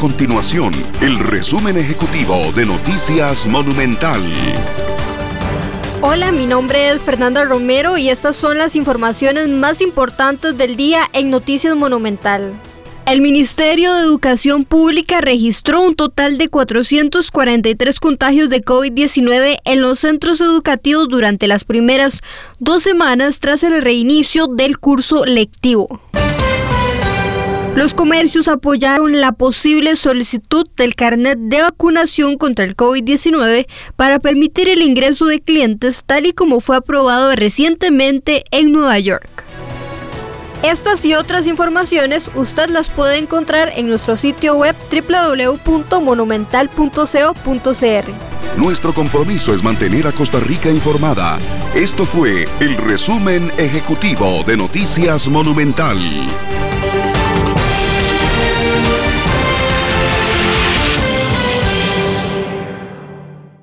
continuación el resumen ejecutivo de Noticias Monumental. Hola, mi nombre es Fernanda Romero y estas son las informaciones más importantes del día en Noticias Monumental. El Ministerio de Educación Pública registró un total de 443 contagios de COVID-19 en los centros educativos durante las primeras dos semanas tras el reinicio del curso lectivo. Los comercios apoyaron la posible solicitud del carnet de vacunación contra el COVID-19 para permitir el ingreso de clientes tal y como fue aprobado recientemente en Nueva York. Estas y otras informaciones usted las puede encontrar en nuestro sitio web www.monumental.co.cr. Nuestro compromiso es mantener a Costa Rica informada. Esto fue el resumen ejecutivo de Noticias Monumental.